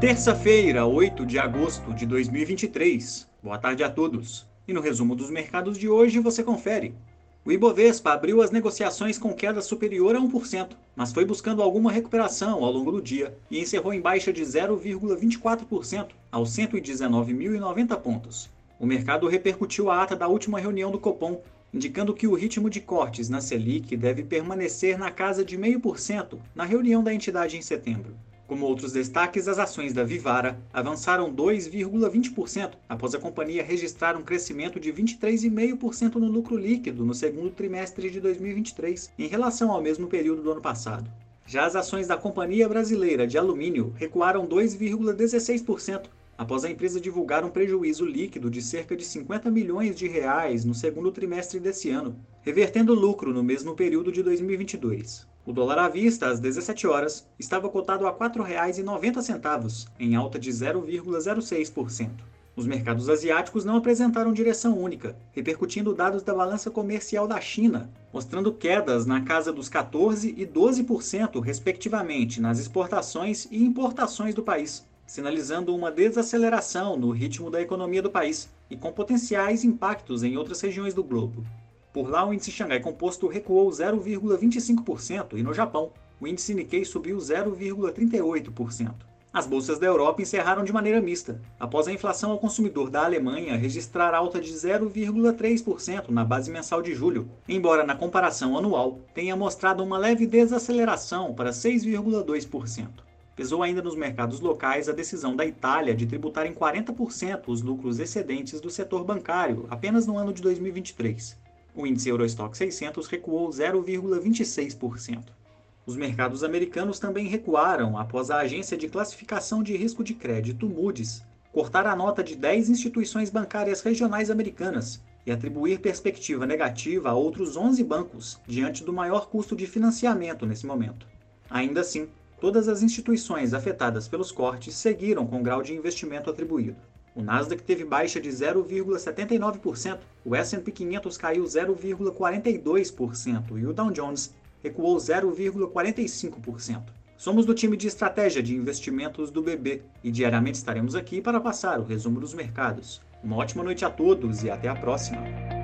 Terça-feira, 8 de agosto de 2023. Boa tarde a todos. E no resumo dos mercados de hoje você confere. O Ibovespa abriu as negociações com queda superior a 1%, mas foi buscando alguma recuperação ao longo do dia e encerrou em baixa de 0,24% aos 119.090 pontos. O mercado repercutiu a ata da última reunião do Copom, indicando que o ritmo de cortes na Selic deve permanecer na casa de 0,5% na reunião da entidade em setembro. Como outros destaques, as ações da Vivara avançaram 2,20% após a companhia registrar um crescimento de 23,5% no lucro líquido no segundo trimestre de 2023, em relação ao mesmo período do ano passado. Já as ações da Companhia Brasileira de Alumínio recuaram 2,16% após a empresa divulgar um prejuízo líquido de cerca de 50 milhões de reais no segundo trimestre desse ano, revertendo lucro no mesmo período de 2022. O dólar à vista, às 17 horas, estava cotado a R$ 4,90, em alta de 0,06%. Os mercados asiáticos não apresentaram direção única, repercutindo dados da balança comercial da China, mostrando quedas na casa dos 14% e 12%, respectivamente, nas exportações e importações do país, sinalizando uma desaceleração no ritmo da economia do país e com potenciais impactos em outras regiões do globo. Por lá, o índice Xangai Composto recuou 0,25% e no Japão, o índice Nikkei subiu 0,38%. As bolsas da Europa encerraram de maneira mista, após a inflação ao consumidor da Alemanha registrar alta de 0,3% na base mensal de julho, embora na comparação anual tenha mostrado uma leve desaceleração para 6,2%. Pesou ainda nos mercados locais a decisão da Itália de tributar em 40% os lucros excedentes do setor bancário apenas no ano de 2023. O índice Eurostock 600 recuou 0,26%. Os mercados americanos também recuaram após a agência de classificação de risco de crédito Moody's cortar a nota de 10 instituições bancárias regionais americanas e atribuir perspectiva negativa a outros 11 bancos, diante do maior custo de financiamento nesse momento. Ainda assim, todas as instituições afetadas pelos cortes seguiram com grau de investimento atribuído. O Nasdaq teve baixa de 0,79%, o S&P 500 caiu 0,42% e o Dow Jones recuou 0,45%. Somos do time de estratégia de investimentos do BB e diariamente estaremos aqui para passar o resumo dos mercados. Uma ótima noite a todos e até a próxima!